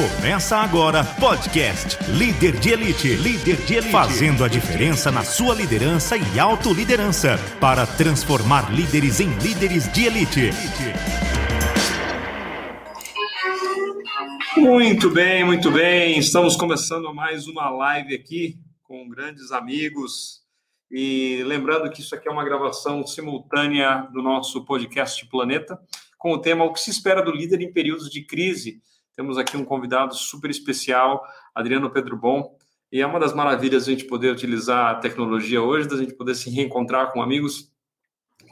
Começa agora podcast Líder de Elite. Líder de Elite. Fazendo a diferença na sua liderança e autoliderança para transformar líderes em líderes de elite. Muito bem, muito bem. Estamos começando mais uma live aqui com grandes amigos. E lembrando que isso aqui é uma gravação simultânea do nosso podcast Planeta, com o tema O que se espera do líder em períodos de crise. Temos aqui um convidado super especial, Adriano Pedro Bom. E é uma das maravilhas a gente poder utilizar a tecnologia hoje, da gente poder se reencontrar com amigos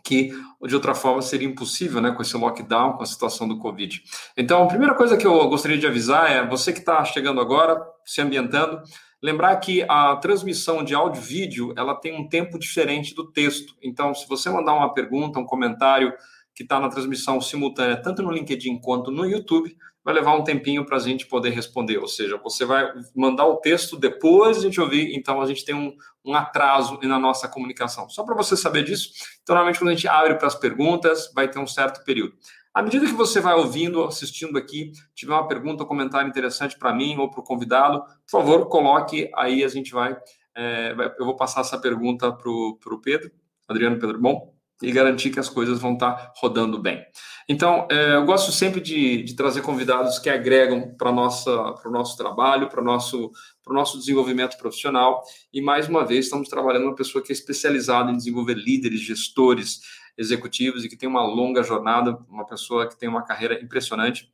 que de outra forma seria impossível, né, com esse lockdown, com a situação do Covid. Então, a primeira coisa que eu gostaria de avisar é você que está chegando agora, se ambientando, lembrar que a transmissão de áudio e vídeo ela tem um tempo diferente do texto. Então, se você mandar uma pergunta, um comentário que está na transmissão simultânea, tanto no LinkedIn quanto no YouTube, vai levar um tempinho para a gente poder responder. Ou seja, você vai mandar o texto depois a gente ouvir, então a gente tem um, um atraso na nossa comunicação. Só para você saber disso, então, normalmente quando a gente abre para as perguntas, vai ter um certo período. À medida que você vai ouvindo, assistindo aqui, tiver uma pergunta ou comentário interessante para mim ou para o convidado, por favor, coloque aí, a gente vai. É, eu vou passar essa pergunta para o Pedro, Adriano Pedro Bom, e garantir que as coisas vão estar tá rodando bem. Então, é, eu gosto sempre de, de trazer convidados que agregam para o nosso trabalho, para o nosso, nosso desenvolvimento profissional. E, mais uma vez, estamos trabalhando uma pessoa que é especializada em desenvolver líderes, gestores, executivos e que tem uma longa jornada, uma pessoa que tem uma carreira impressionante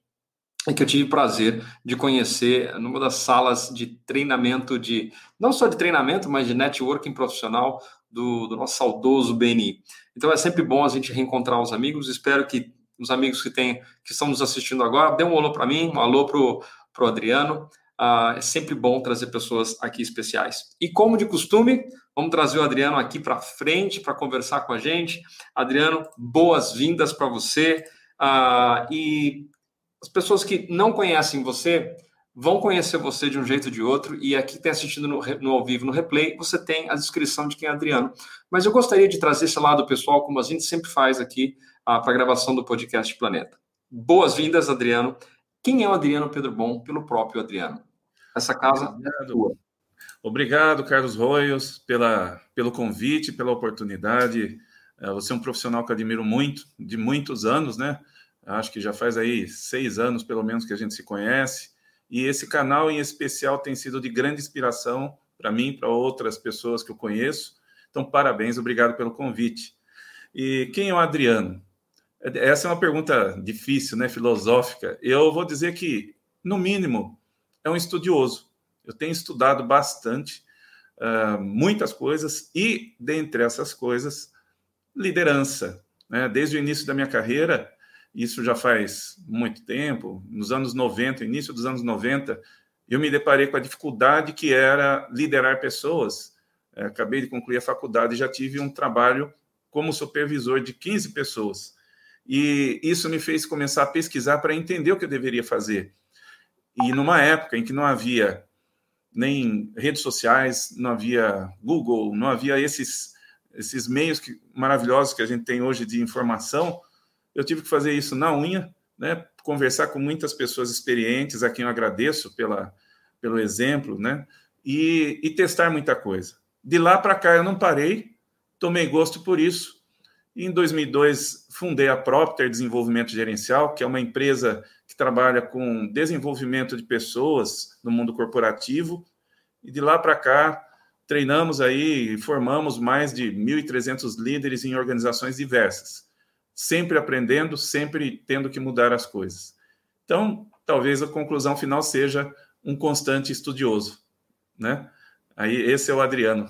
e que eu tive prazer de conhecer numa das salas de treinamento de não só de treinamento, mas de networking profissional do, do nosso saudoso BNI. Então é sempre bom a gente reencontrar os amigos. Espero que os amigos que têm que estão nos assistindo agora dê um alô para mim, um alô para o Adriano. Uh, é sempre bom trazer pessoas aqui especiais. E como de costume, vamos trazer o Adriano aqui para frente para conversar com a gente. Adriano, boas-vindas para você. Uh, e as pessoas que não conhecem você, vão conhecer você de um jeito ou de outro, e aqui tem assistindo no, no, ao vivo, no replay, você tem a descrição de quem é Adriano. Mas eu gostaria de trazer esse lado pessoal, como a gente sempre faz aqui, uh, para a gravação do podcast Planeta. Boas-vindas, Adriano. Quem é o Adriano Pedro Bom, pelo próprio Adriano? Essa casa Obrigado. é tua. Obrigado, Carlos Royos, pela, pelo convite, pela oportunidade. É, você é um profissional que admiro muito, de muitos anos, né? Acho que já faz aí seis anos, pelo menos, que a gente se conhece. E esse canal em especial tem sido de grande inspiração para mim, para outras pessoas que eu conheço. Então, parabéns, obrigado pelo convite. E quem é o Adriano? Essa é uma pergunta difícil, né, filosófica. Eu vou dizer que, no mínimo, é um estudioso. Eu tenho estudado bastante, uh, muitas coisas, e dentre essas coisas, liderança. Né? Desde o início da minha carreira, isso já faz muito tempo, nos anos 90, início dos anos 90, eu me deparei com a dificuldade que era liderar pessoas. É, acabei de concluir a faculdade e já tive um trabalho como supervisor de 15 pessoas. E isso me fez começar a pesquisar para entender o que eu deveria fazer. E numa época em que não havia nem redes sociais, não havia Google, não havia esses, esses meios que, maravilhosos que a gente tem hoje de informação, eu tive que fazer isso na unha, né? Conversar com muitas pessoas experientes, a quem eu agradeço pela, pelo exemplo, né? E, e testar muita coisa. De lá para cá eu não parei, tomei gosto por isso. E em 2002 fundei a Propter Desenvolvimento Gerencial, que é uma empresa que trabalha com desenvolvimento de pessoas no mundo corporativo. E de lá para cá treinamos aí, formamos mais de 1.300 líderes em organizações diversas sempre aprendendo, sempre tendo que mudar as coisas. Então, talvez a conclusão final seja um constante estudioso, né? Aí esse é o Adriano.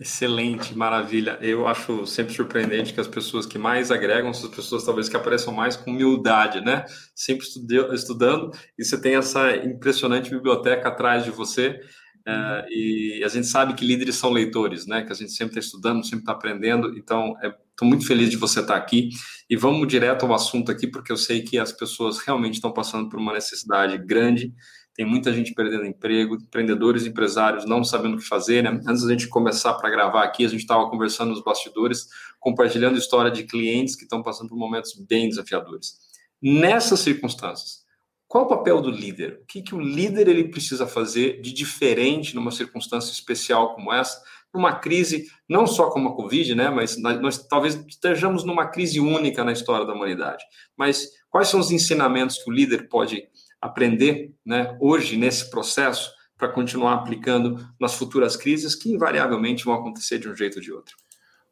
Excelente, maravilha. Eu acho sempre surpreendente que as pessoas que mais agregam são as pessoas talvez que apareçam mais com humildade, né? Sempre estudando e você tem essa impressionante biblioteca atrás de você. É, e a gente sabe que líderes são leitores, né? Que a gente sempre está estudando, sempre está aprendendo. Então, estou muito feliz de você estar tá aqui. E vamos direto ao assunto aqui, porque eu sei que as pessoas realmente estão passando por uma necessidade grande. Tem muita gente perdendo emprego, empreendedores, empresários não sabendo o que fazer, né? Antes da gente começar para gravar aqui, a gente estava conversando nos bastidores, compartilhando história de clientes que estão passando por momentos bem desafiadores. Nessas circunstâncias, qual o papel do líder? O que, que o líder ele precisa fazer de diferente numa circunstância especial como essa, numa crise, não só como a Covid, né, mas nós talvez estejamos numa crise única na história da humanidade. Mas quais são os ensinamentos que o líder pode aprender né, hoje nesse processo para continuar aplicando nas futuras crises que invariavelmente vão acontecer de um jeito ou de outro?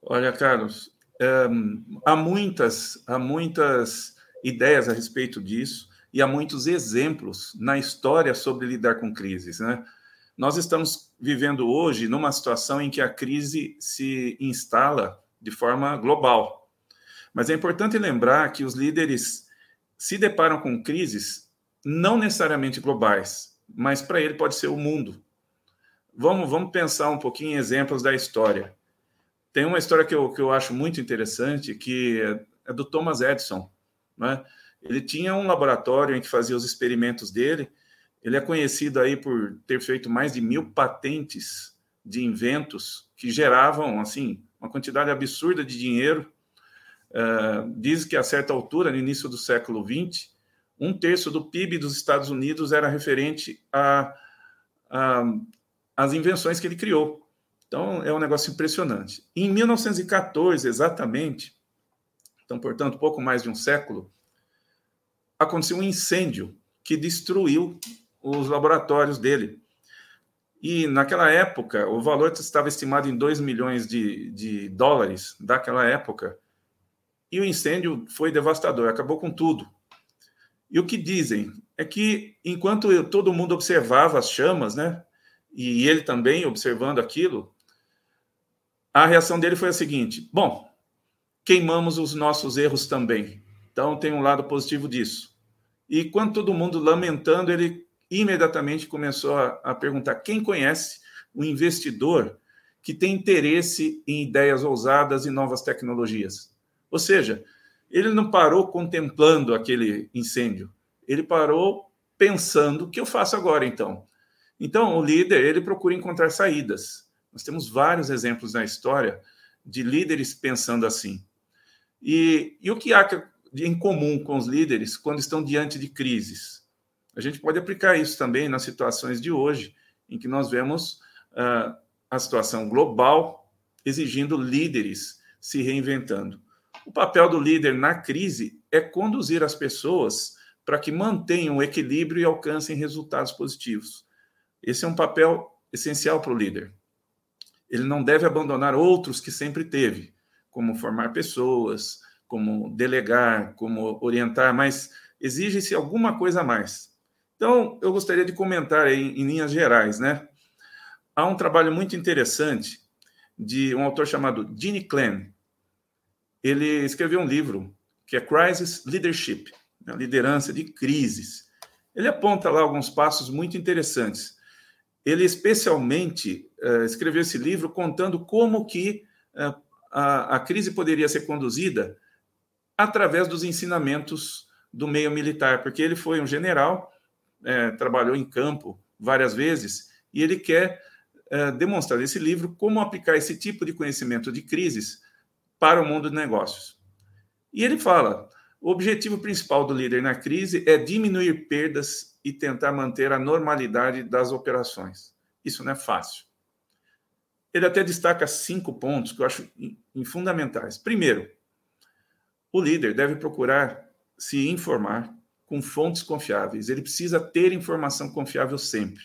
Olha, Carlos, é, há muitas, há muitas ideias a respeito disso e há muitos exemplos na história sobre lidar com crises, né? Nós estamos vivendo hoje numa situação em que a crise se instala de forma global. Mas é importante lembrar que os líderes se deparam com crises não necessariamente globais, mas para ele pode ser o mundo. Vamos, vamos pensar um pouquinho em exemplos da história. Tem uma história que eu, que eu acho muito interessante, que é, é do Thomas Edison. Né? Ele tinha um laboratório em que fazia os experimentos dele. Ele é conhecido aí por ter feito mais de mil patentes de inventos que geravam assim uma quantidade absurda de dinheiro. Uh, diz que a certa altura, no início do século XX, um terço do PIB dos Estados Unidos era referente a, a as invenções que ele criou. Então, é um negócio impressionante. Em 1914, exatamente, então, portanto, pouco mais de um século, aconteceu um incêndio que destruiu os laboratórios dele. E naquela época, o valor estava estimado em 2 milhões de, de dólares daquela época. E o incêndio foi devastador, acabou com tudo. E o que dizem é que enquanto todo mundo observava as chamas, né, e ele também observando aquilo, a reação dele foi a seguinte: bom, queimamos os nossos erros também. Então tem um lado positivo disso. E quando todo mundo lamentando, ele imediatamente começou a, a perguntar quem conhece o investidor que tem interesse em ideias ousadas e novas tecnologias. Ou seja, ele não parou contemplando aquele incêndio, ele parou pensando o que eu faço agora então. Então, o líder, ele procura encontrar saídas. Nós temos vários exemplos na história de líderes pensando assim. E, e o que há em comum com os líderes quando estão diante de crises? A gente pode aplicar isso também nas situações de hoje, em que nós vemos uh, a situação global exigindo líderes se reinventando. O papel do líder na crise é conduzir as pessoas para que mantenham o equilíbrio e alcancem resultados positivos. Esse é um papel essencial para o líder ele não deve abandonar outros que sempre teve, como formar pessoas, como delegar, como orientar, mas exige-se alguma coisa a mais. Então, eu gostaria de comentar aí, em linhas gerais, né? Há um trabalho muito interessante de um autor chamado Gene Klan. Ele escreveu um livro que é Crisis Leadership, né? liderança de crises. Ele aponta lá alguns passos muito interessantes ele especialmente uh, escreveu esse livro contando como que uh, a, a, crise poderia ser conduzida através dos ensinamentos do meio militar, porque ele foi um general, é, trabalhou em campo várias vezes, e ele quer é, demonstrar nesse livro como aplicar esse tipo de conhecimento de crises para o mundo de negócios. E ele fala: o objetivo principal do líder na crise é diminuir perdas e tentar manter a normalidade das operações. Isso não é fácil. Ele até destaca cinco pontos que eu acho fundamentais. Primeiro, o líder deve procurar se informar com fontes confiáveis. Ele precisa ter informação confiável sempre.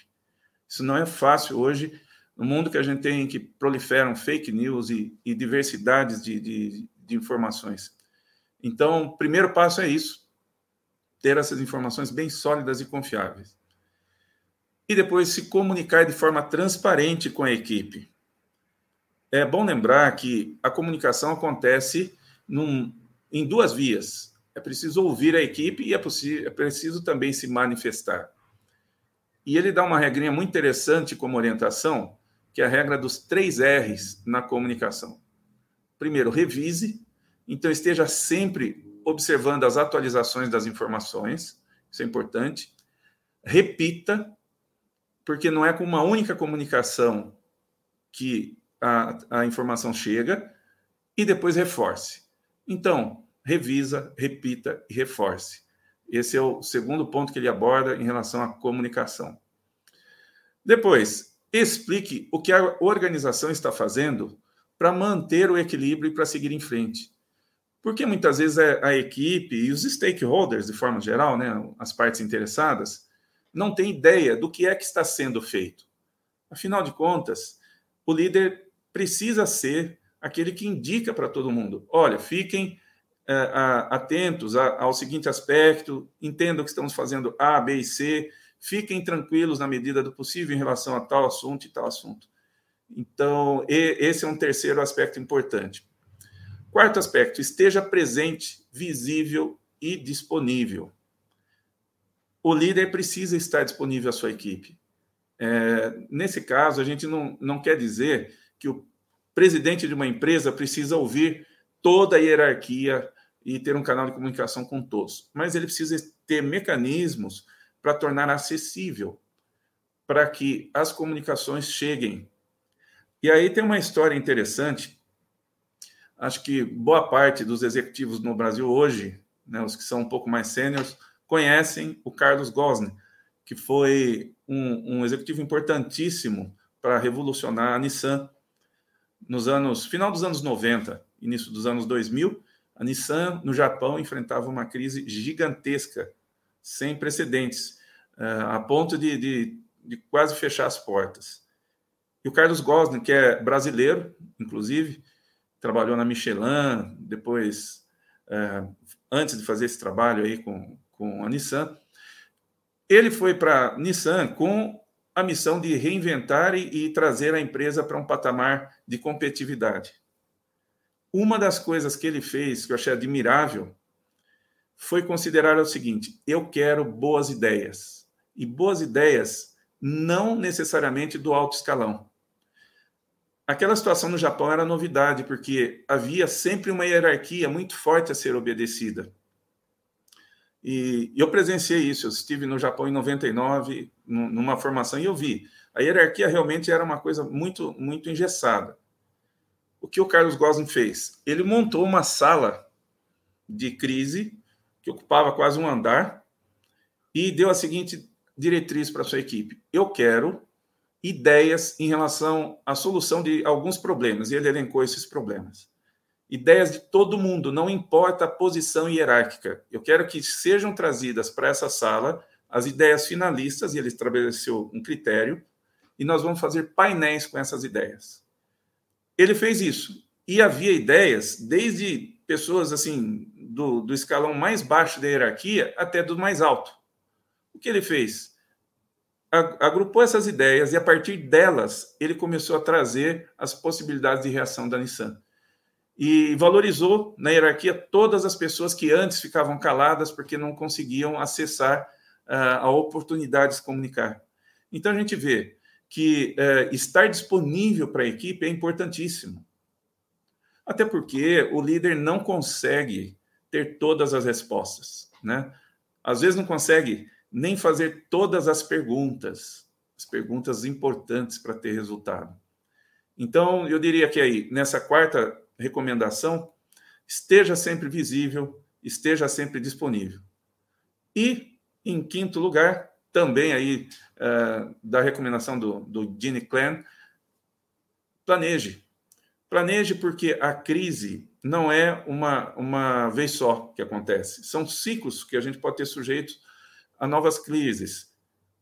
Isso não é fácil hoje, no mundo que a gente tem, que proliferam fake news e, e diversidades de, de, de informações. Então, o primeiro passo é isso ter essas informações bem sólidas e confiáveis. E depois se comunicar de forma transparente com a equipe. É bom lembrar que a comunicação acontece num, em duas vias. É preciso ouvir a equipe e é, é preciso também se manifestar. E ele dá uma regrinha muito interessante como orientação, que é a regra dos três R's na comunicação. Primeiro, revise. Então, esteja sempre observando as atualizações das informações, isso é importante. Repita, porque não é com uma única comunicação que a, a informação chega, e depois reforce. Então, revisa, repita e reforce. Esse é o segundo ponto que ele aborda em relação à comunicação. Depois, explique o que a organização está fazendo para manter o equilíbrio e para seguir em frente. Porque muitas vezes a, equipe e os stakeholders, de forma geral, né, as partes interessadas, não têm ideia do que é que está sendo feito. Afinal de contas, o líder precisa ser aquele que indica para todo mundo: olha, fiquem é, atentos ao seguinte aspecto, entendam que estamos fazendo A, B e C, fiquem tranquilos na medida do possível em relação a tal assunto e tal assunto. Então, esse é um terceiro aspecto importante. Quarto aspecto, esteja presente, visível e disponível. O líder precisa estar disponível à sua equipe. É, nesse caso, a gente não, não quer dizer que o presidente de uma empresa precisa ouvir toda a hierarquia e ter um canal de comunicação com todos. Mas ele precisa ter mecanismos para tornar acessível, para que as comunicações cheguem. E aí tem uma história interessante. Acho que boa parte dos executivos no Brasil hoje, né, os que são um pouco mais sêniores, conhecem o Carlos Gosne, que foi um, um executivo importantíssimo para revolucionar a Nissan nos anos final dos anos 90, início dos anos 2000, a Nissan no Japão enfrentava uma crise gigantesca, sem precedentes, eh, a ponto de, de, de quase fechar as portas. E o Carlos Gosling, que é brasileiro, inclusive, trabalhou na Michelin, depois, eh, antes de fazer esse trabalho aí com, com a Nissan, ele foi para a Nissan com a missão de reinventar e, e trazer a empresa para um patamar de competitividade. Uma das coisas que ele fez, que eu achei admirável, foi considerar o seguinte: eu quero boas ideias. E boas ideias não necessariamente do alto escalão. Aquela situação no Japão era novidade, porque havia sempre uma hierarquia muito forte a ser obedecida. E eu presenciei isso, eu estive no Japão em 99, numa formação, e eu vi. A hierarquia realmente era uma coisa muito, muito engessada. O que o Carlos Gosling fez? Ele montou uma sala de crise, que ocupava quase um andar, e deu a seguinte diretriz para sua equipe: eu quero ideias em relação à solução de alguns problemas, e ele elencou esses problemas ideias de todo mundo, não importa a posição hierárquica. Eu quero que sejam trazidas para essa sala as ideias finalistas, e ele estabeleceu um critério, e nós vamos fazer painéis com essas ideias. Ele fez isso. E havia ideias, desde pessoas assim, do, do escalão mais baixo da hierarquia até do mais alto. O que ele fez? Agrupou essas ideias e, a partir delas, ele começou a trazer as possibilidades de reação da Nissan e valorizou na hierarquia todas as pessoas que antes ficavam caladas porque não conseguiam acessar uh, a oportunidade de se comunicar. Então a gente vê que uh, estar disponível para a equipe é importantíssimo. Até porque o líder não consegue ter todas as respostas, né? Às vezes não consegue nem fazer todas as perguntas, as perguntas importantes para ter resultado. Então, eu diria que aí, nessa quarta recomendação, esteja sempre visível, esteja sempre disponível. E, em quinto lugar, também aí uh, da recomendação do, do Gene Clan, planeje. Planeje porque a crise não é uma, uma vez só que acontece. São ciclos que a gente pode ter sujeito a novas crises.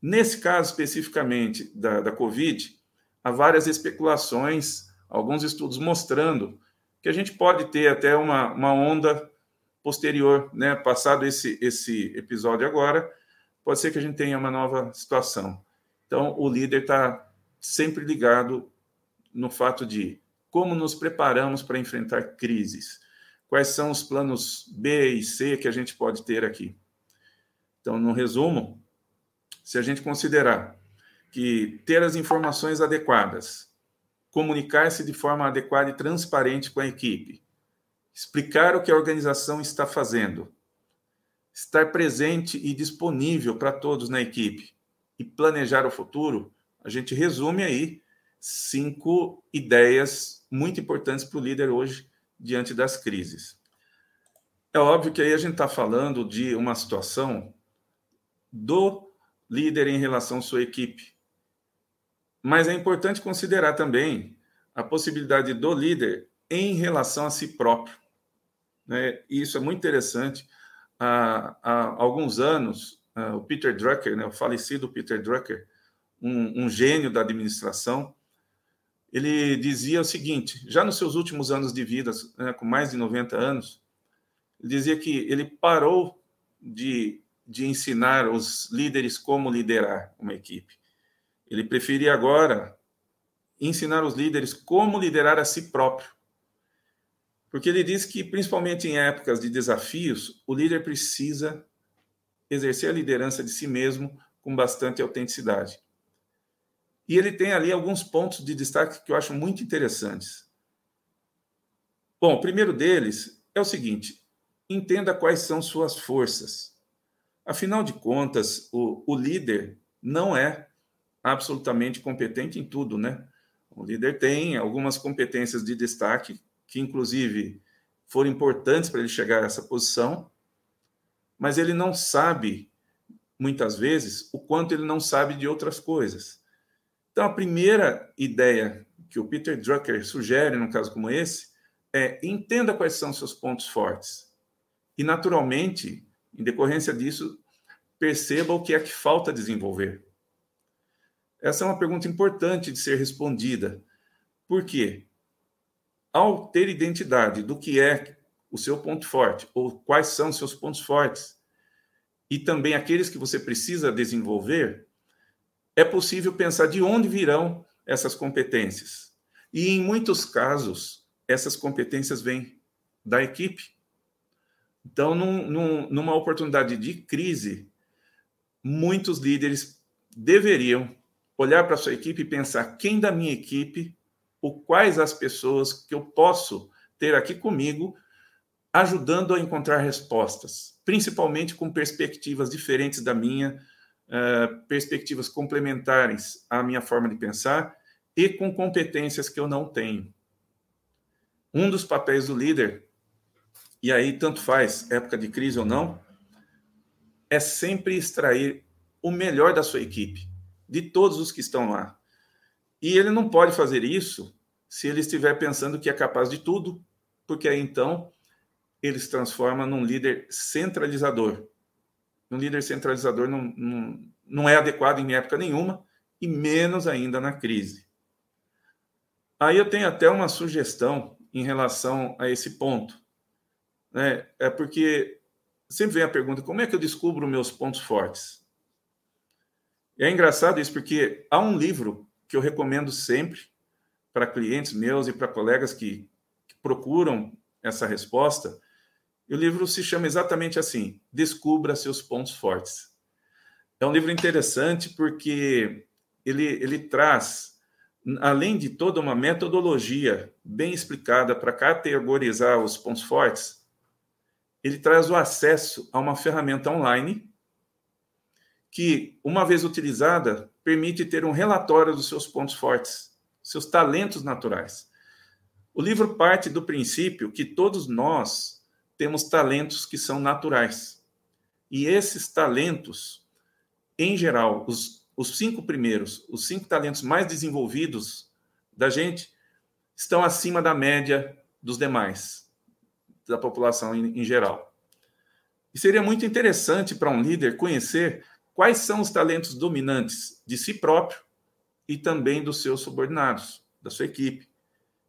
Nesse caso especificamente da, da Covid, há várias especulações, alguns estudos mostrando que a gente pode ter até uma, uma onda posterior, né? Passado esse, esse episódio agora, pode ser que a gente tenha uma nova situação. Então, o líder está sempre ligado no fato de como nos preparamos para enfrentar crises, quais são os planos B e C que a gente pode ter aqui. Então, no resumo, se a gente considerar que ter as informações adequadas, comunicar-se de forma adequada e transparente com a equipe, explicar o que a organização está fazendo, estar presente e disponível para todos na equipe e planejar o futuro, a gente resume aí cinco ideias muito importantes para o líder hoje diante das crises. É óbvio que aí a gente está falando de uma situação do líder em relação à sua equipe. Mas é importante considerar também a possibilidade do líder em relação a si próprio. Né? E isso é muito interessante. Há, há alguns anos, uh, o Peter Drucker, né, o falecido Peter Drucker, um, um gênio da administração, ele dizia o seguinte: já nos seus últimos anos de vida, né, com mais de 90 anos, ele dizia que ele parou de, de ensinar os líderes como liderar uma equipe. Ele preferia agora ensinar os líderes como liderar a si próprio. Porque ele diz que, principalmente em épocas de desafios, o líder precisa exercer a liderança de si mesmo com bastante autenticidade. E ele tem ali alguns pontos de destaque que eu acho muito interessantes. Bom, o primeiro deles é o seguinte: entenda quais são suas forças. Afinal de contas, o, o líder não é absolutamente competente em tudo, né? O líder tem algumas competências de destaque que, inclusive, foram importantes para ele chegar a essa posição, mas ele não sabe, muitas vezes, o quanto ele não sabe de outras coisas. Então, a primeira ideia que o Peter Drucker sugere, num caso como esse, é entenda quais são seus pontos fortes. E, naturalmente, em decorrência disso, perceba o que é que falta desenvolver. Essa é uma pergunta importante de ser respondida. Por quê? Ao ter identidade do que é o seu ponto forte, ou quais são seus pontos fortes, e também aqueles que você precisa desenvolver, é possível pensar de onde virão essas competências. E em muitos casos, essas competências vêm da equipe. Então, num, num, numa oportunidade de crise, muitos líderes deveriam olhar para a sua equipe e pensar quem da minha equipe, ou quais as pessoas que eu posso ter aqui comigo, ajudando a encontrar respostas, principalmente com perspectivas diferentes da minha, uh, perspectivas complementares à minha forma de pensar e com competências que eu não tenho. Um dos papéis do líder, e aí tanto faz época de crise ou não, é sempre extrair o melhor da sua equipe, de todos os que estão lá. E ele não pode fazer isso se ele estiver pensando que é capaz de tudo, porque aí então ele se transforma num líder centralizador um líder centralizador não, não, não é adequado em época nenhuma, e menos ainda na crise. Aí eu tenho até uma sugestão em relação a esse ponto. Né? É porque sempre vem a pergunta: como é que eu descubro meus pontos fortes? E é engraçado isso, porque há um livro que eu recomendo sempre para clientes meus e para colegas que, que procuram essa resposta, e o livro se chama exatamente assim: Descubra seus pontos fortes. É um livro interessante porque ele, ele traz, além de toda uma metodologia bem explicada para categorizar os pontos fortes, ele traz o acesso a uma ferramenta online que, uma vez utilizada, permite ter um relatório dos seus pontos fortes, seus talentos naturais. O livro parte do princípio que todos nós temos talentos que são naturais. E esses talentos, em geral, os, os cinco primeiros, os cinco talentos mais desenvolvidos da gente, estão acima da média dos demais, da população em, em geral. E seria muito interessante para um líder conhecer quais são os talentos dominantes de si próprio e também dos seus subordinados, da sua equipe.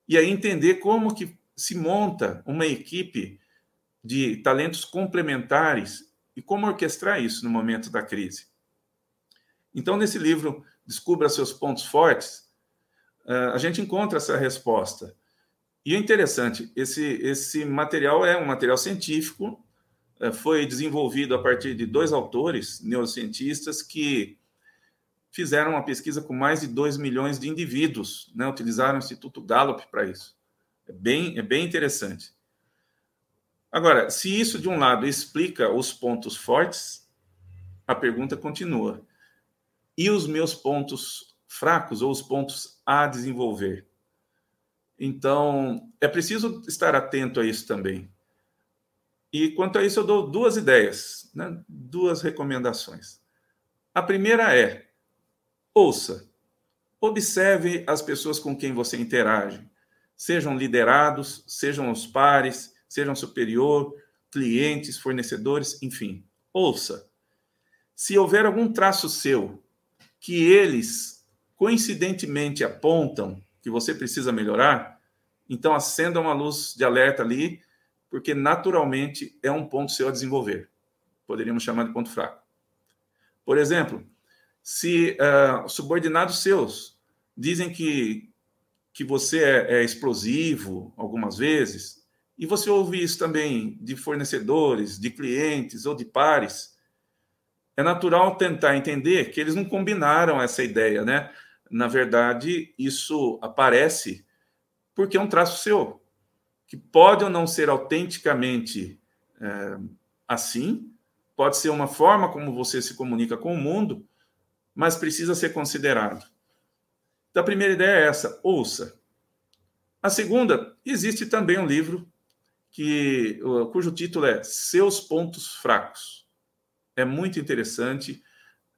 E aí entender como que se monta uma equipe de talentos complementares e como orquestrar isso no momento da crise. Então, nesse livro, Descubra Seus Pontos Fortes, eh, a gente encontra essa resposta. E é interessante, esse, esse material é um material científico, foi desenvolvido a partir de dois autores, neurocientistas, que fizeram uma pesquisa com mais de 2 milhões de indivíduos, né? utilizaram o Instituto Gallup para isso. É bem, é bem interessante. Agora, se isso de um lado explica os pontos fortes, a pergunta continua. E os meus pontos fracos ou os pontos a desenvolver? Então, é preciso estar atento a isso também. E quanto a isso, eu dou duas ideias, né? duas recomendações. A primeira é: ouça, observe as pessoas com quem você interage, sejam liderados, sejam os pares, sejam superior, clientes, fornecedores, enfim. Ouça. Se houver algum traço seu que eles coincidentemente apontam que você precisa melhorar, então acenda uma luz de alerta ali porque naturalmente é um ponto seu a desenvolver. Poderíamos chamar de ponto fraco. Por exemplo, se uh, subordinados seus dizem que, que você é, é explosivo algumas vezes, e você ouve isso também de fornecedores, de clientes ou de pares, é natural tentar entender que eles não combinaram essa ideia, né? Na verdade, isso aparece porque é um traço seu que pode ou não ser autenticamente é, assim, pode ser uma forma como você se comunica com o mundo, mas precisa ser considerado. Então, a primeira ideia é essa: ouça. A segunda, existe também um livro que, cujo título é Seus Pontos Fracos. É muito interessante,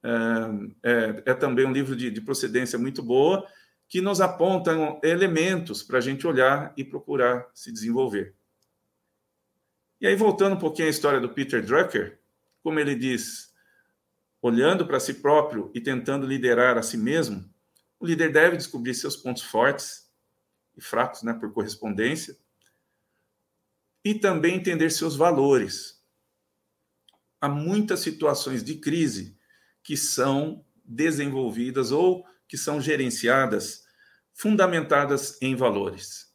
é, é, é também um livro de, de procedência muito boa que nos apontam elementos para a gente olhar e procurar se desenvolver. E aí, voltando um pouquinho à história do Peter Drucker, como ele diz, olhando para si próprio e tentando liderar a si mesmo, o líder deve descobrir seus pontos fortes e fracos, né, por correspondência, e também entender seus valores. Há muitas situações de crise que são desenvolvidas ou que são gerenciadas, fundamentadas em valores,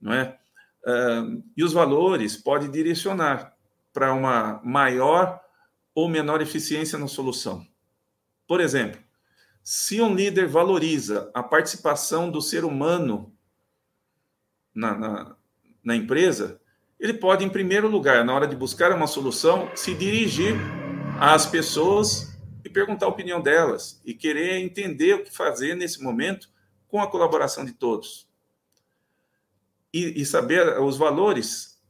não é? Uh, e os valores podem direcionar para uma maior ou menor eficiência na solução. Por exemplo, se um líder valoriza a participação do ser humano na, na, na empresa, ele pode, em primeiro lugar, na hora de buscar uma solução, se dirigir às pessoas perguntar a opinião delas e querer entender o que fazer nesse momento com a colaboração de todos. E, e saber os valores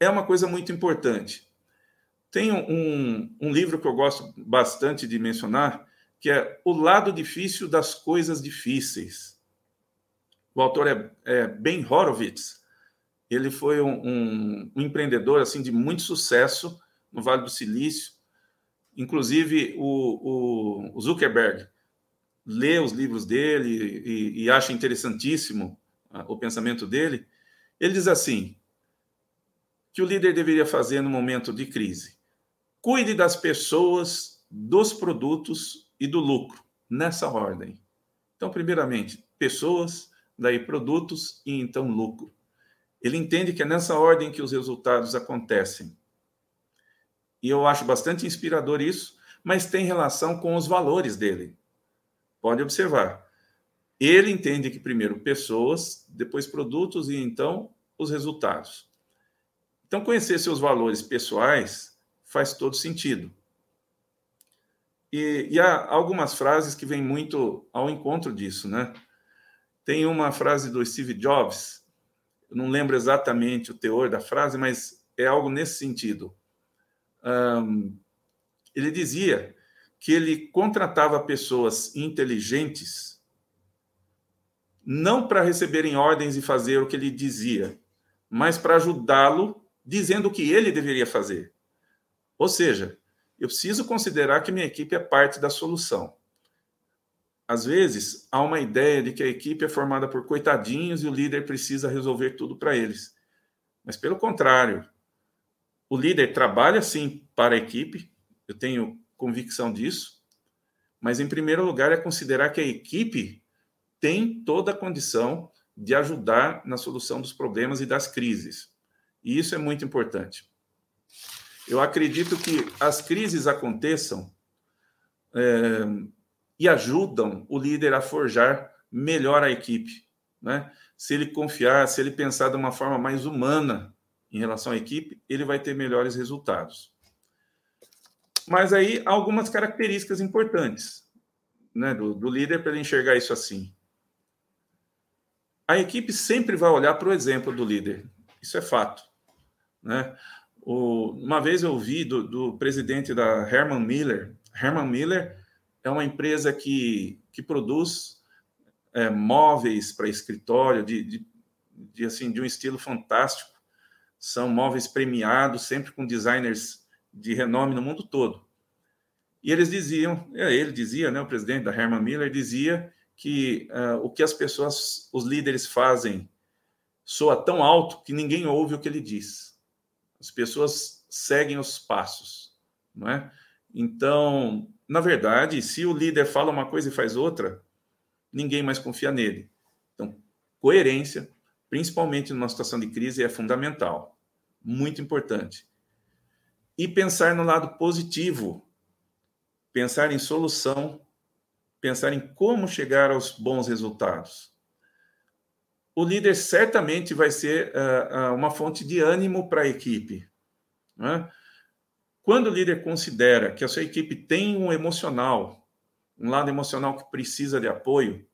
é uma coisa muito importante. Tem um, um livro que eu gosto bastante de mencionar, que é O Lado Difícil das Coisas Difíceis. O autor é, é Ben Horowitz. Ele foi um, um, um empreendedor assim de muito sucesso no Vale do Silício Inclusive, o, o Zuckerberg lê os livros dele e, e acha interessantíssimo uh, o pensamento dele. Ele diz assim: que o líder deveria fazer no momento de crise? Cuide das pessoas, dos produtos e do lucro, nessa ordem. Então, primeiramente, pessoas, daí produtos e então lucro. Ele entende que é nessa ordem que os resultados acontecem e eu acho bastante inspirador isso, mas tem relação com os valores dele. Pode observar. Ele entende que primeiro pessoas, depois produtos e então os resultados. Então, conhecer seus valores pessoais faz todo sentido. E, e, há algumas frases que vêm muito ao encontro disso, né? Tem uma frase do Steve Jobs, não lembro exatamente o teor da frase, mas é algo nesse sentido ele dizia que ele contratava pessoas inteligentes não para receberem ordens e fazer o que ele dizia, mas para ajudá-lo dizendo o que ele deveria fazer. Ou seja, eu preciso considerar que minha equipe é parte da solução. Às vezes, há uma ideia de que a equipe é formada por coitadinhos e o líder precisa resolver tudo para eles. Mas, pelo contrário, o líder trabalha sim para a equipe, eu tenho convicção disso, mas em primeiro lugar é considerar que a equipe tem toda a condição de ajudar na solução dos problemas e das crises. E isso é muito importante. Eu acredito que as crises aconteçam é, e ajudam o líder a forjar melhor a equipe. Né? Se ele confiar, se ele pensar de uma forma mais humana em relação à equipe, ele vai ter melhores resultados. Mas aí algumas características importantes né, do, do líder para ele enxergar isso assim. A equipe sempre vai olhar para o exemplo do líder, isso é fato. Né? O, uma vez eu ouvi do, do presidente da Herman Miller. Herman Miller é uma empresa que, que produz é, móveis para escritório de, de, de, assim, de um estilo fantástico. São móveis premiados, sempre com designers de renome no mundo todo. E eles diziam, é, ele dizia, né, o presidente da Herman Miller dizia que uh, o que as pessoas, os líderes fazem, soa tão alto que ninguém ouve o que ele diz. As pessoas seguem os passos, não é? Então, na verdade, se o líder fala uma coisa e faz outra, ninguém mais confia nele. Então, coerência, principalmente numa situação de crise, é fundamental, muito importante. E pensar no lado positivo, pensar em solução, pensar em como chegar aos bons resultados. O líder certamente vai ser uh, uma fonte de ânimo para a equipe. Né? Quando o líder considera que a sua equipe tem um emocional um lado emocional que precisa de apoio,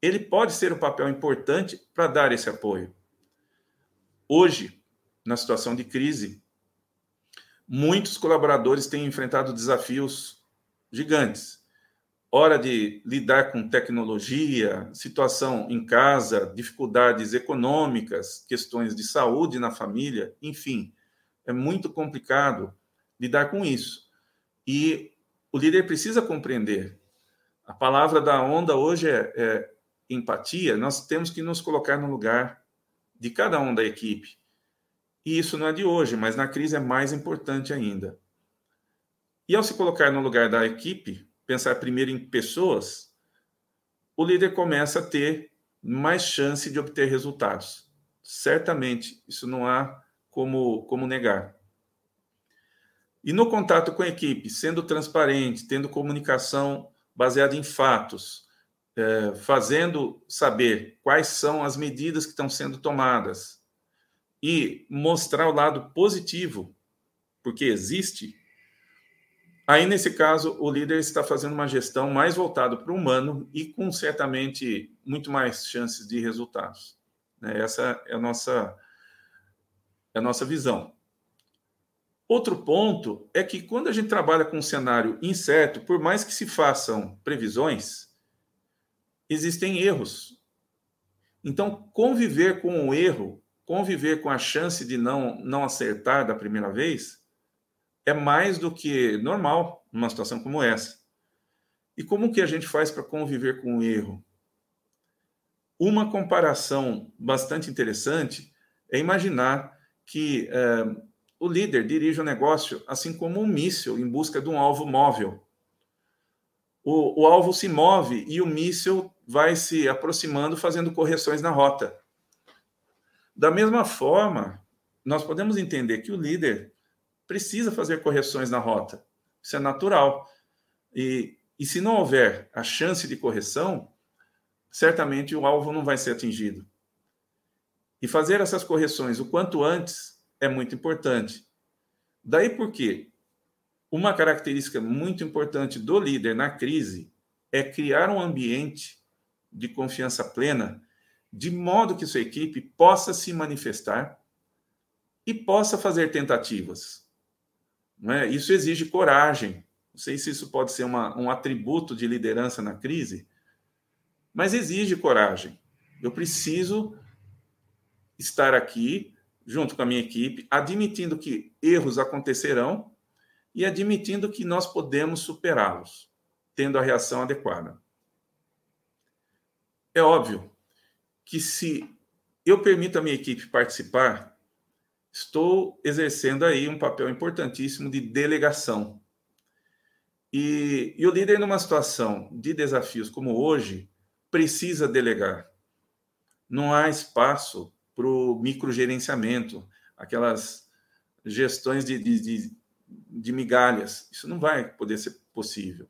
ele pode ser um papel importante para dar esse apoio. Hoje, na situação de crise, muitos colaboradores têm enfrentado desafios gigantes. Hora de lidar com tecnologia, situação em casa, dificuldades econômicas, questões de saúde na família, enfim, é muito complicado lidar com isso. E o líder precisa compreender. A palavra da onda hoje é, é empatia. Nós temos que nos colocar no lugar de cada um da equipe. E isso não é de hoje, mas na crise é mais importante ainda. E ao se colocar no lugar da equipe, pensar primeiro em pessoas, o líder começa a ter mais chance de obter resultados. Certamente, isso não há como, como negar. E no contato com a equipe, sendo transparente, tendo comunicação baseada em fatos, é, fazendo saber quais são as medidas que estão sendo tomadas e mostrar o lado positivo, porque existe. Aí, nesse caso, o líder está fazendo uma gestão mais voltada para o humano e com certamente muito mais chances de resultados. Né? Essa é a nossa, é a nossa visão. Outro ponto é que quando a gente trabalha com um cenário incerto, por mais que se façam previsões, existem erros. Então, conviver com o erro, conviver com a chance de não, não acertar da primeira vez, é mais do que normal numa situação como essa. E como que a gente faz para conviver com o erro? Uma comparação bastante interessante é imaginar que eh, o líder dirige o negócio assim como um míssil em busca de um alvo móvel. O, o alvo se move e o míssil vai se aproximando, fazendo correções na rota. Da mesma forma, nós podemos entender que o líder precisa fazer correções na rota. Isso é natural. E, e se não houver a chance de correção, certamente o alvo não vai ser atingido. E fazer essas correções o quanto antes é muito importante. Daí porque uma característica muito importante do líder na crise é criar um ambiente de confiança plena, de modo que sua equipe possa se manifestar e possa fazer tentativas. É? Isso exige coragem. Não sei se isso pode ser uma, um atributo de liderança na crise, mas exige coragem. Eu preciso estar aqui junto com a minha equipe, admitindo que erros acontecerão e admitindo que nós podemos superá-los, tendo a reação adequada. É óbvio que se eu permito a minha equipe participar, estou exercendo aí um papel importantíssimo de delegação. E, e o líder, numa situação de desafios como hoje, precisa delegar. Não há espaço para o microgerenciamento, aquelas gestões de, de, de, de migalhas. Isso não vai poder ser possível.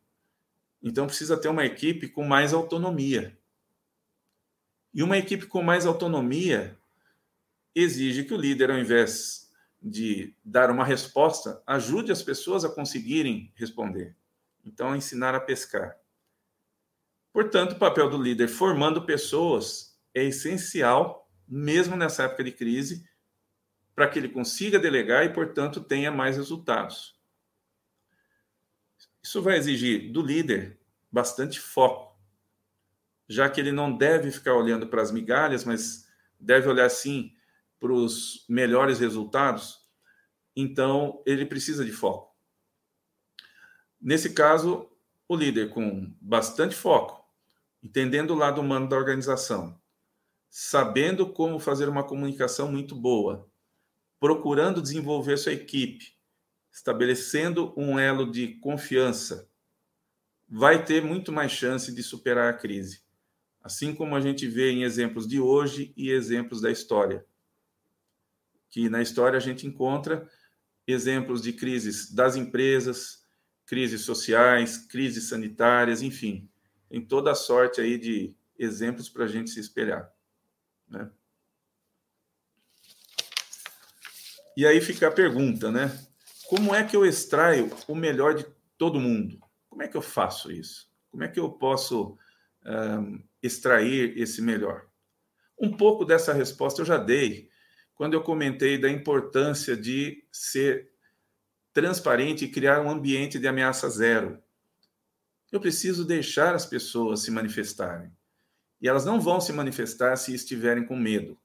Então, precisa ter uma equipe com mais autonomia. E uma equipe com mais autonomia exige que o líder, ao invés de dar uma resposta, ajude as pessoas a conseguirem responder. Então, ensinar a pescar. Portanto, o papel do líder formando pessoas é essencial mesmo nessa época de crise, para que ele consiga delegar e, portanto, tenha mais resultados. Isso vai exigir do líder bastante foco, já que ele não deve ficar olhando para as migalhas, mas deve olhar sim para os melhores resultados. Então, ele precisa de foco. Nesse caso, o líder com bastante foco, entendendo o lado humano da organização, sabendo como fazer uma comunicação muito boa, procurando desenvolver sua equipe, estabelecendo um elo de confiança, vai ter muito mais chance de superar a crise. Assim como a gente vê em exemplos de hoje e exemplos da história. Que na história a gente encontra exemplos de crises das empresas, crises sociais, crises sanitárias, enfim, tem toda a sorte aí de exemplos para a gente se espelhar. Né? E aí fica a pergunta, né? Como é que eu extraio o melhor de todo mundo? Como é que eu faço isso? Como é que eu posso extrair esse melhor? Um pouco dessa resposta eu já dei quando eu comentei da importância de ser transparente e criar um ambiente de ameaça zero. Eu preciso deixar as pessoas se manifestarem. E elas não vão se manifestar se estiverem com medo.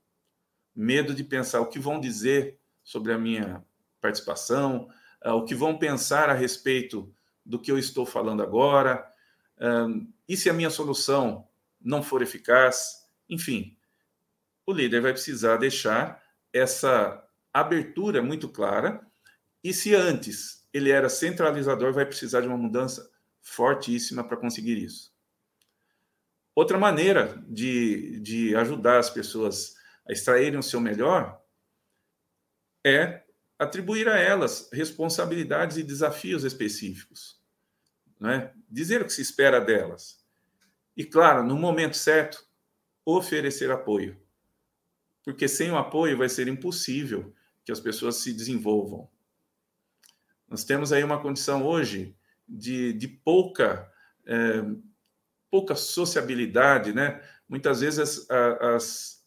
Medo de pensar o que vão dizer sobre a minha participação, ah, o que vão pensar a respeito do que eu estou falando agora, e se a minha solução não for eficaz, enfim, o líder vai precisar deixar essa abertura muito clara, e se antes ele era centralizador, vai precisar de uma mudança fortíssima para conseguir isso. Outra maneira de, de ajudar as pessoas a extraírem o seu melhor é atribuir a elas responsabilidades e desafios específicos. Né? Dizer o que se espera delas. E, claro, no momento certo, oferecer apoio. Porque sem o apoio vai ser impossível que as pessoas se desenvolvam. Nós temos aí uma condição hoje de, de pouca, é, pouca sociabilidade, né? Muitas vezes as, as,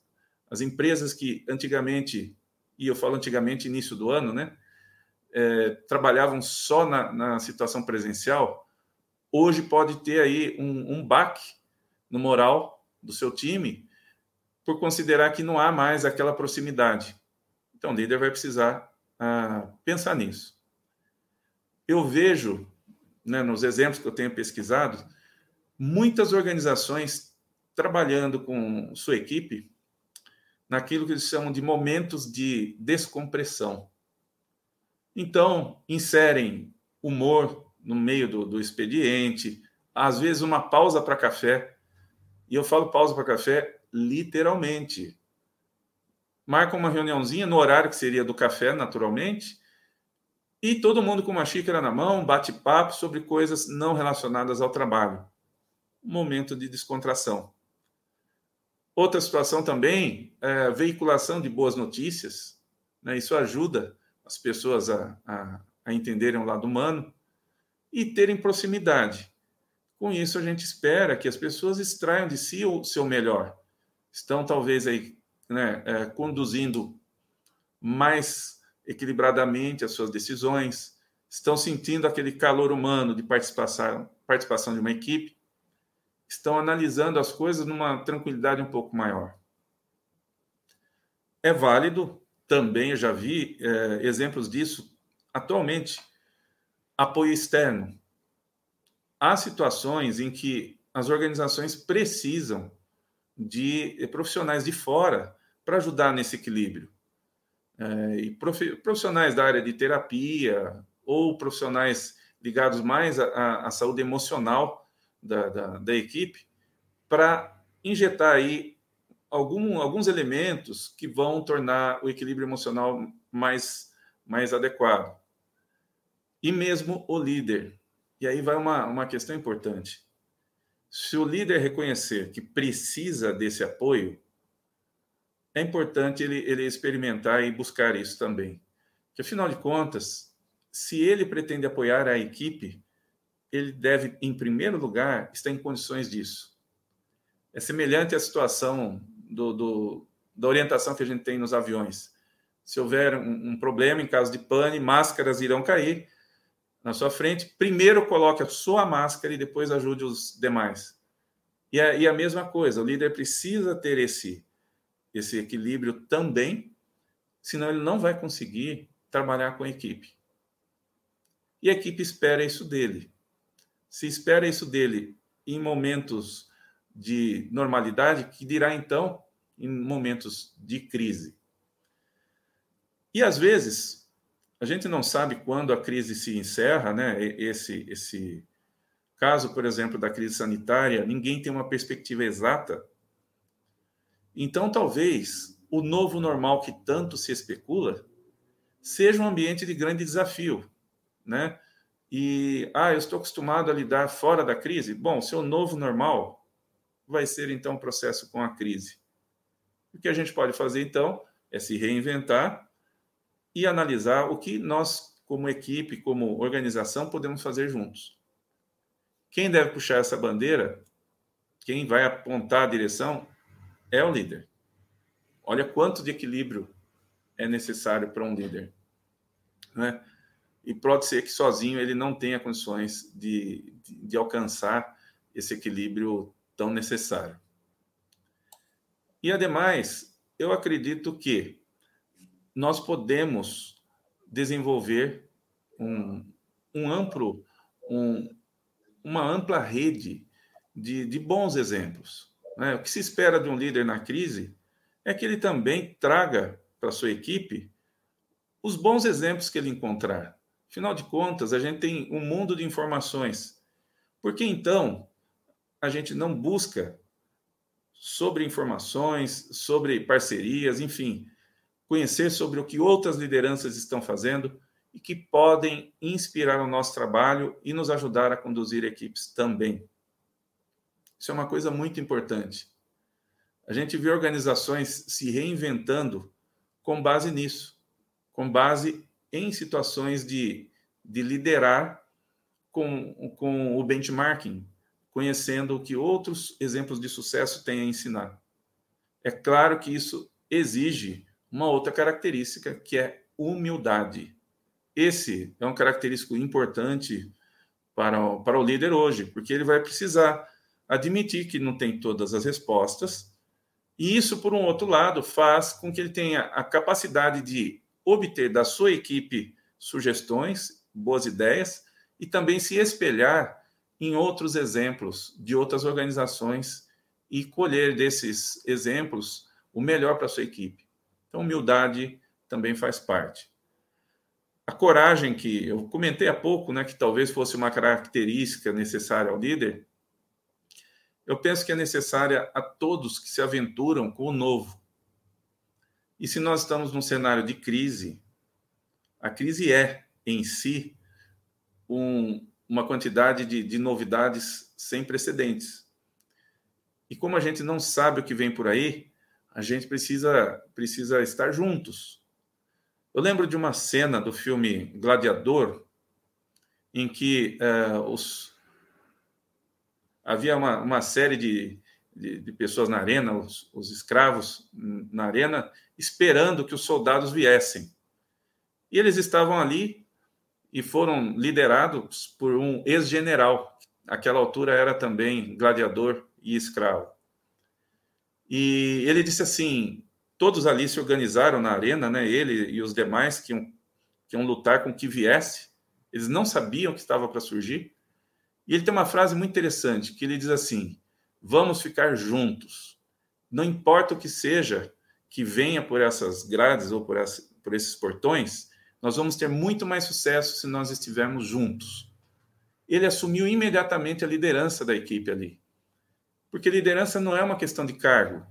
as empresas que antigamente, e eu falo antigamente, início do ano, né? É, trabalhavam só na, na, situação presencial, hoje pode ter aí um, um baque no moral do seu time por considerar que não há mais aquela proximidade. Então, o líder vai precisar ah, pensar nisso. Eu vejo né, nos exemplos que eu tenho pesquisado, muitas organizações trabalhando com sua equipe naquilo que eles chamam de momentos de descompressão. Então, inserem humor no meio do, do expediente, às vezes uma pausa para café. E eu falo pausa para café literalmente. Marcam uma reuniãozinha no horário que seria do café, naturalmente, e todo mundo com uma xícara na mão, bate papo sobre coisas não relacionadas ao trabalho. Momento de descontração. Outra situação também é veiculação de boas notícias. Né? Isso ajuda as pessoas a, a, a entenderem o lado humano e terem proximidade. Com isso, a gente espera que as pessoas extraiam de si o seu melhor. Estão, talvez, aí, né, é, conduzindo mais equilibradamente as suas decisões, estão sentindo aquele calor humano de participação, participação de uma equipe, estão analisando as coisas numa tranquilidade um pouco maior. É válido, também eu já vi é, exemplos disso atualmente, apoio externo. Há situações em que as organizações precisam de profissionais de fora para ajudar nesse equilíbrio é, e profissionais da área de terapia ou profissionais ligados mais à, à saúde emocional da, da, da equipe para injetar aí algum, alguns elementos que vão tornar o equilíbrio emocional mais, mais adequado. E mesmo o líder. E aí vai uma, uma questão importante. Se o líder reconhecer que precisa desse apoio, é importante ele, ele experimentar e buscar isso também. Que, afinal de contas, se ele pretende apoiar a equipe, ele deve, em primeiro lugar, estar em condições disso. É semelhante à situação do, do, da orientação que a gente tem nos aviões. Se houver um, um problema, em caso de pane, máscaras irão cair na sua frente. Primeiro coloque a sua máscara e depois ajude os demais. E a, e a mesma coisa, o líder precisa ter esse, esse equilíbrio também, senão ele não vai conseguir trabalhar com a equipe. E a equipe espera isso dele. Se espera isso dele em momentos de normalidade, que dirá então em momentos de crise. E às vezes a gente não sabe quando a crise se encerra, né? Esse esse caso, por exemplo, da crise sanitária, ninguém tem uma perspectiva exata. Então, talvez o novo normal que tanto se especula seja um ambiente de grande desafio, né? E ah, eu estou acostumado a lidar fora da crise. Bom, seu novo normal vai ser então o um processo com a crise. O que a gente pode fazer então é se reinventar e analisar o que nós, como equipe, como organização, podemos fazer juntos. Quem deve puxar essa bandeira, quem vai apontar a direção, é o líder. Olha quanto de equilíbrio é necessário para um líder. Né? E pode ser que sozinho ele não tenha condições de, de, de alcançar esse equilíbrio tão necessário. E, ademais, eu acredito que nós podemos desenvolver um, um amplo, um, uma ampla rede de, de bons exemplos. Né? O que se espera de um líder na crise é que ele também traga para sua equipe os bons exemplos que ele encontrar. Afinal de contas, a gente tem um mundo de informações. Por que então a gente não busca sobre informações, sobre parcerias, enfim, conhecer sobre o que outras lideranças estão fazendo e que podem inspirar o nosso trabalho e nos ajudar a conduzir equipes também. Isso é uma coisa muito importante. A gente vê organizações se reinventando com base nisso, com base em situações de, de liderar com, com o benchmarking, conhecendo o que outros exemplos de sucesso têm a ensinar. É claro que isso exige uma outra característica que é humildade. Esse é um característico importante para o, para o líder hoje, porque ele vai precisar admitir que não tem todas as respostas, e isso, por um outro lado, faz com que ele tenha a capacidade de obter da sua equipe sugestões, boas ideias, e também se espelhar em outros exemplos de outras organizações e colher desses exemplos o melhor para a sua equipe. Então, humildade também faz parte. A coragem, que eu comentei há pouco, né, que talvez fosse uma característica necessária ao líder, eu penso que é necessária a todos que se aventuram com o novo. E se nós estamos num cenário de crise, a crise é, em si, um, uma quantidade de, de novidades sem precedentes. E como a gente não sabe o que vem por aí, a gente precisa, precisa estar juntos. Eu lembro de uma cena do filme Gladiador, em que uh, os... havia uma, uma série de, de, de, pessoas na arena, os, os escravos na arena, esperando que os soldados viessem. E eles estavam ali e foram liderados por um ex-general. Aquela altura era também gladiador e escravo. E ele disse assim: todos ali se organizaram na arena, né? Ele e os demais que iam, que iam lutar com o que viesse. Eles não sabiam que estava para surgir. E ele tem uma frase muito interessante que ele diz assim: vamos ficar juntos. Não importa o que seja que venha por essas grades ou por, essa, por esses portões, nós vamos ter muito mais sucesso se nós estivermos juntos. Ele assumiu imediatamente a liderança da equipe ali. Porque liderança não é uma questão de cargo.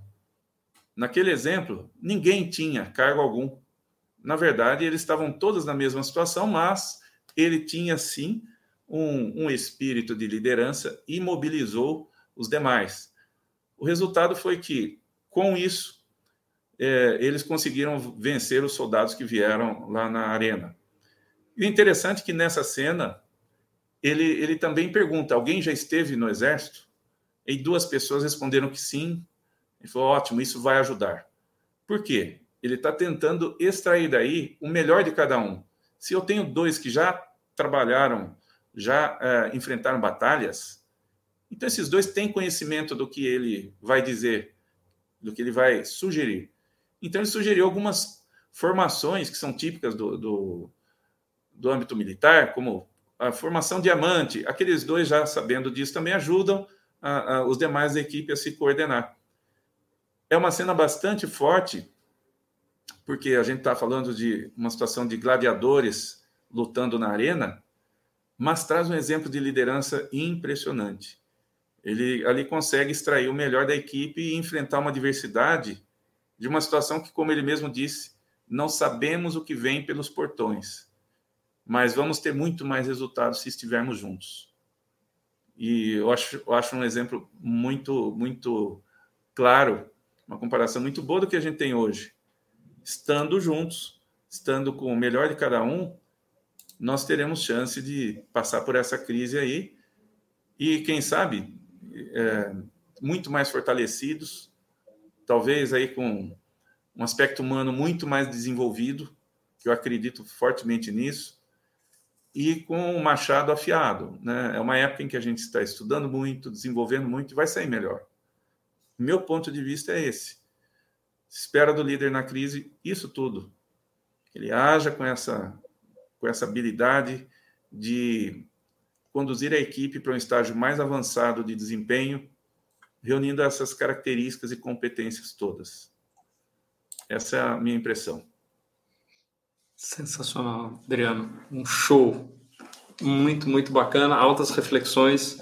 Naquele exemplo, ninguém tinha cargo algum. Na verdade, eles estavam todos na mesma situação, mas ele tinha sim um, um espírito de liderança e mobilizou os demais. O resultado foi que, com isso, é, eles conseguiram vencer os soldados que vieram lá na arena. E o interessante é que nessa cena, ele, ele também pergunta: alguém já esteve no exército? E duas pessoas responderam que sim. Ele falou: ótimo, isso vai ajudar. Por quê? ele está tentando extrair daí o melhor de cada um. Se eu tenho dois que já trabalharam, já é, enfrentaram batalhas, então esses dois têm conhecimento do que ele vai dizer, do que ele vai sugerir. Então ele sugeriu algumas formações que são típicas do, do, do âmbito militar, como a formação diamante. Aqueles dois já sabendo disso também ajudam a, a, os demais da equipe a se coordenar. É uma cena bastante forte, porque a gente está falando de uma situação de gladiadores lutando na arena, mas traz um exemplo de liderança impressionante. Ele ali consegue extrair o melhor da equipe e enfrentar uma diversidade de uma situação que, como ele mesmo disse, não sabemos o que vem pelos portões, mas vamos ter muito mais resultados se estivermos juntos. E eu acho, eu acho um exemplo muito, muito claro, uma comparação muito boa do que a gente tem hoje. Estando juntos, estando com o melhor de cada um, nós teremos chance de passar por essa crise aí e, quem sabe, é, muito mais fortalecidos, talvez aí com um aspecto humano muito mais desenvolvido, que eu acredito fortemente nisso, e com o machado afiado. Né? É uma época em que a gente está estudando muito, desenvolvendo muito e vai sair melhor. Meu ponto de vista é esse. espera do líder na crise isso tudo. Ele haja com essa, com essa habilidade de conduzir a equipe para um estágio mais avançado de desempenho, reunindo essas características e competências todas. Essa é a minha impressão. Sensacional, Adriano. Um show. Muito, muito bacana. Altas reflexões.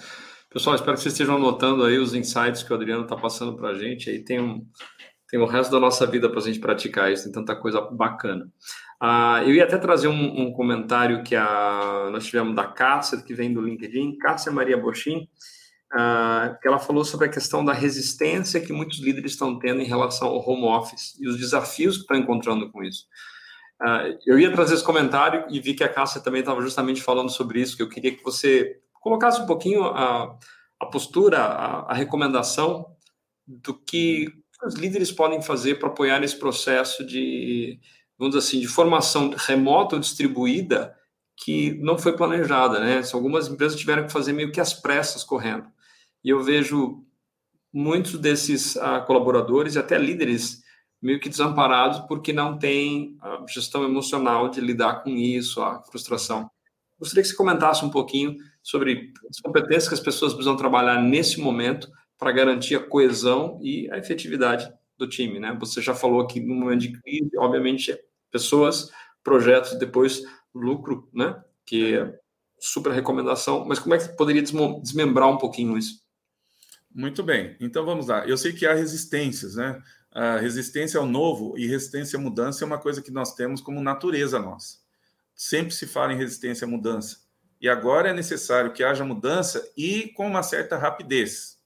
Pessoal, espero que vocês estejam anotando aí os insights que o Adriano está passando para a gente. Aí tem, um, tem o resto da nossa vida para a gente praticar isso. Tem tanta coisa bacana. Ah, eu ia até trazer um, um, comentário que a, nós tivemos da Cássia, que vem do LinkedIn, Cássia Maria Bochim, ah, que ela falou sobre a questão da resistência que muitos líderes estão tendo em relação ao home office e os desafios que estão encontrando com isso. Uh, eu ia trazer esse comentário e vi que a Cássia também estava justamente falando sobre isso, que eu queria que você colocasse um pouquinho a, a postura, a, a recomendação do que os líderes podem fazer para apoiar esse processo de, vamos dizer assim, de formação remota ou distribuída que não foi planejada, né? Algumas empresas tiveram que fazer meio que as pressas correndo. E eu vejo muitos desses uh, colaboradores e até líderes meio que desamparados porque não tem a gestão emocional de lidar com isso, a frustração. Gostaria que você comentasse um pouquinho sobre as competências que as pessoas precisam trabalhar nesse momento para garantir a coesão e a efetividade do time, né? Você já falou que no momento de crise, obviamente, pessoas, projetos, depois lucro, né? Que é super recomendação. Mas como é que poderia desmembrar um pouquinho isso? Muito bem. Então vamos lá. Eu sei que há resistências, né? A resistência ao novo e resistência à mudança é uma coisa que nós temos como natureza nossa. Sempre se fala em resistência à mudança. E agora é necessário que haja mudança e com uma certa rapidez.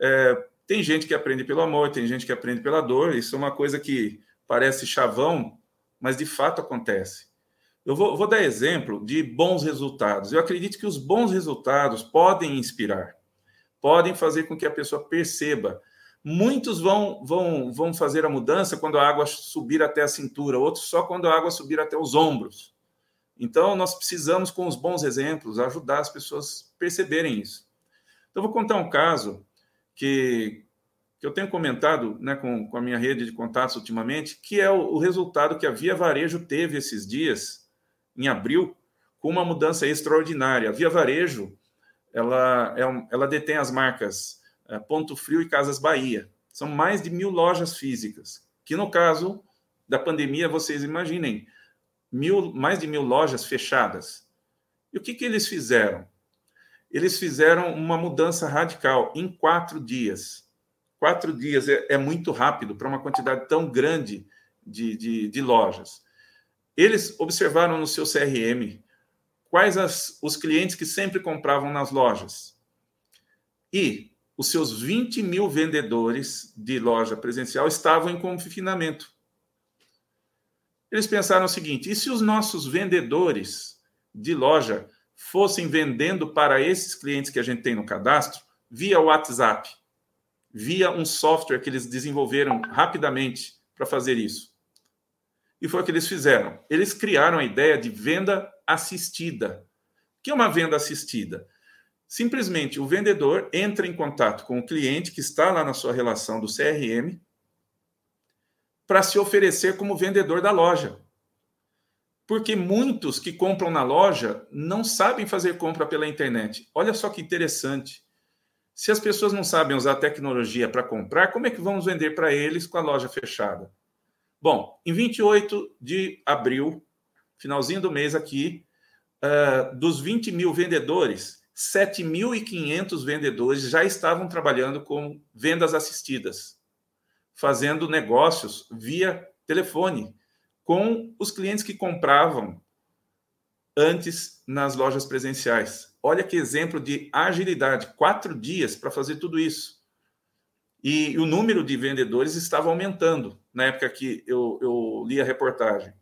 É, tem gente que aprende pelo amor, tem gente que aprende pela dor. Isso é uma coisa que parece chavão, mas de fato acontece. Eu vou, vou dar exemplo de bons resultados. Eu acredito que os bons resultados podem inspirar, podem fazer com que a pessoa perceba Muitos vão, vão, vão fazer a mudança quando a água subir até a cintura, outros só quando a água subir até os ombros. Então, nós precisamos, com os bons exemplos, ajudar as pessoas a perceberem isso. Então, vou contar um caso que, que eu tenho comentado né, com, com a minha rede de contatos ultimamente, que é o, o resultado que a Via Varejo teve esses dias, em abril, com uma mudança extraordinária. A Via Varejo ela, é ela detém as marcas Ponto Frio e Casas Bahia. São mais de mil lojas físicas, que no caso da pandemia, vocês imaginem, mil, mais de mil lojas fechadas. E o que, que eles fizeram? Eles fizeram uma mudança radical em quatro dias. Quatro dias é, é muito rápido para uma quantidade tão grande de, de, de lojas. Eles observaram no seu CRM quais as, os clientes que sempre compravam nas lojas. E os seus 20 mil vendedores de loja presencial estavam em confinamento. Eles pensaram o seguinte: e se os nossos vendedores de loja fossem vendendo para esses clientes que a gente tem no cadastro via WhatsApp, via um software que eles desenvolveram rapidamente para fazer isso? E foi o que eles fizeram. Eles criaram a ideia de venda assistida. O que é uma venda assistida? Simplesmente o vendedor entra em contato com o cliente que está lá na sua relação do CRM para se oferecer como vendedor da loja. Porque muitos que compram na loja não sabem fazer compra pela internet. Olha só que interessante. Se as pessoas não sabem usar tecnologia para comprar, como é que vamos vender para eles com a loja fechada? Bom, em 28 de abril, finalzinho do mês aqui, uh, dos 20 mil vendedores, 7.500 vendedores já estavam trabalhando com vendas assistidas, fazendo negócios via telefone com os clientes que compravam antes nas lojas presenciais. Olha que exemplo de agilidade, quatro dias para fazer tudo isso. E o número de vendedores estava aumentando na época que eu, eu li a reportagem.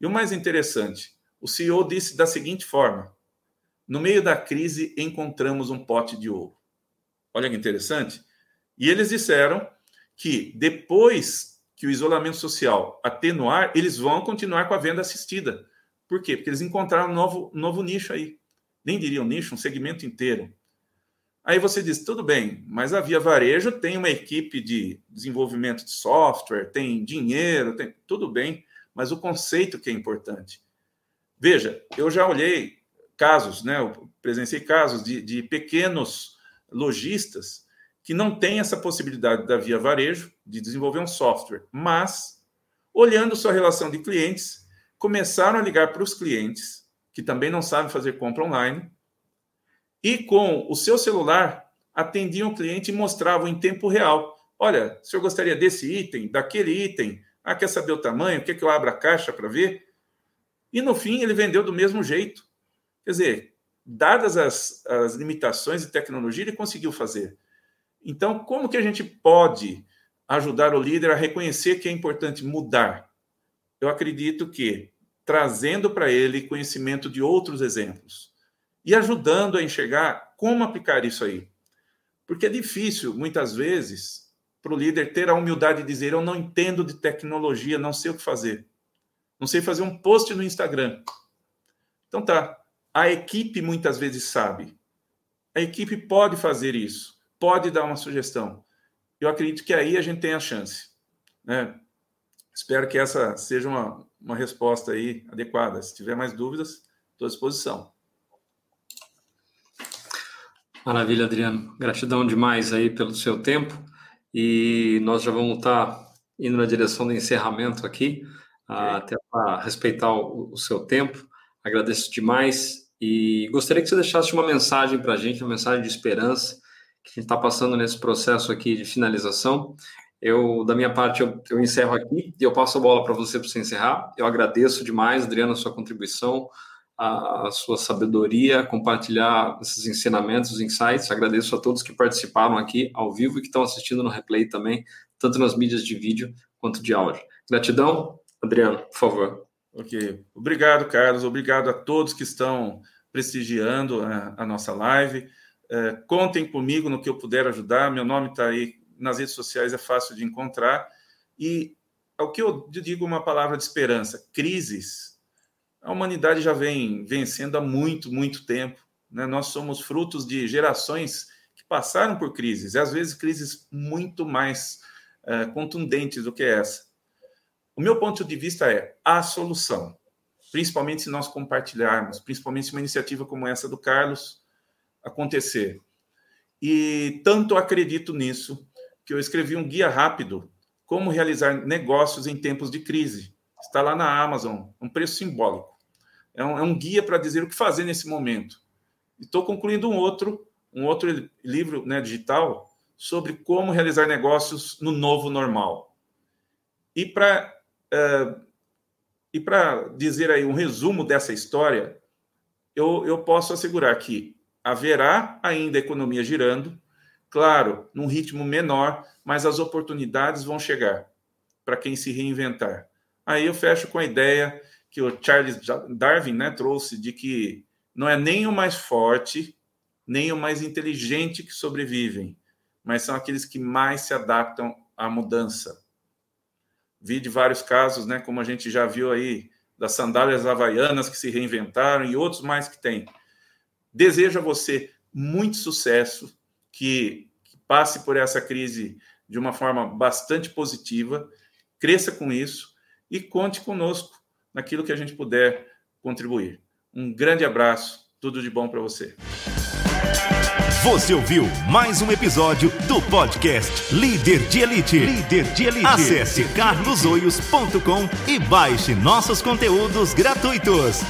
E o mais interessante, o CEO disse da seguinte forma: no meio da crise, encontramos um pote de ouro. Olha que interessante. E eles disseram que depois que o isolamento social atenuar, eles vão continuar com a venda assistida. Por quê? Porque eles encontraram um novo, novo nicho aí. Nem diria um nicho, um segmento inteiro. Aí você diz, tudo bem, mas a Via Varejo tem uma equipe de desenvolvimento de software, tem dinheiro, tem tudo bem, mas o conceito que é importante. Veja, eu já olhei casos, né? Eu presenciei casos de, de pequenos lojistas que não têm essa possibilidade da via varejo de desenvolver um software, mas olhando sua relação de clientes, começaram a ligar para os clientes que também não sabem fazer compra online e com o seu celular atendiam o cliente e mostravam em tempo real. Olha, o senhor gostaria desse item, daquele item? Ah, quer saber o tamanho? Quer que eu abra a caixa para ver? E no fim ele vendeu do mesmo jeito. Quer dizer, dadas as, as limitações de tecnologia, ele conseguiu fazer. Então, como que a gente pode ajudar o líder a reconhecer que é importante mudar? Eu acredito que trazendo para ele conhecimento de outros exemplos e ajudando a enxergar como aplicar isso aí. Porque é difícil, muitas vezes, para o líder ter a humildade de dizer: Eu não entendo de tecnologia, não sei o que fazer. Não sei fazer um post no Instagram. Então tá, a equipe muitas vezes sabe. A equipe pode fazer isso, pode dar uma sugestão. Eu acredito que aí a gente tem a chance. Né? Espero que essa seja uma, uma resposta aí adequada. Se tiver mais dúvidas, estou à disposição. Maravilha, Adriano. Gratidão demais aí pelo seu tempo. E nós já vamos estar indo na direção do encerramento aqui, okay. até para respeitar o, o seu tempo. Agradeço demais e gostaria que você deixasse uma mensagem para a gente, uma mensagem de esperança que a gente está passando nesse processo aqui de finalização. Eu, da minha parte, eu, eu encerro aqui e eu passo a bola para você para você encerrar. Eu agradeço demais, Adriano, a sua contribuição, a, a, sua sabedoria, compartilhar esses ensinamentos, insights. Agradeço a todos que participaram aqui ao vivo e que estão assistindo no replay também, tanto nas mídias de vídeo quanto de áudio. Gratidão, Adriano, por favor. Ok. Obrigado, Carlos. Obrigado a todos que estão prestigiando a, a nossa live. É, contem comigo no que eu puder ajudar. Meu nome está aí nas redes sociais, é fácil de encontrar. E o que eu digo uma palavra de esperança: crises. A humanidade já vem vencendo há muito, muito tempo. Né? Nós somos frutos de gerações que passaram por crises, e às vezes crises muito mais é, contundentes do que essa. O meu ponto de vista é a solução, principalmente se nós compartilharmos, principalmente se uma iniciativa como essa do Carlos acontecer. E tanto acredito nisso que eu escrevi um guia rápido como realizar negócios em tempos de crise. Está lá na Amazon, um preço simbólico. É um, é um guia para dizer o que fazer nesse momento. Estou concluindo um outro, um outro livro né, digital sobre como realizar negócios no novo normal. E para E para dizer aí um resumo dessa história, eu, eu posso assegurar que haverá ainda economia girando, claro, num ritmo menor, mas as oportunidades vão chegar para quem se reinventar. Aí eu fecho com a ideia que o Charles Darwin né, trouxe de que não é nem o mais forte, nem o mais inteligente que sobrevivem, mas são aqueles que mais se adaptam à mudança. Vi de vários casos, né, como a gente já viu aí, das sandálias havaianas que se reinventaram e outros mais que tem. Desejo a você muito sucesso, que, que passe por essa crise de uma forma bastante positiva, cresça com isso e conte conosco naquilo que a gente puder contribuir. Um grande abraço, tudo de bom para você. Você ouviu mais um episódio do podcast Líder de Elite. Líder de Elite. Acesse carlosoios.com e baixe nossos conteúdos gratuitos.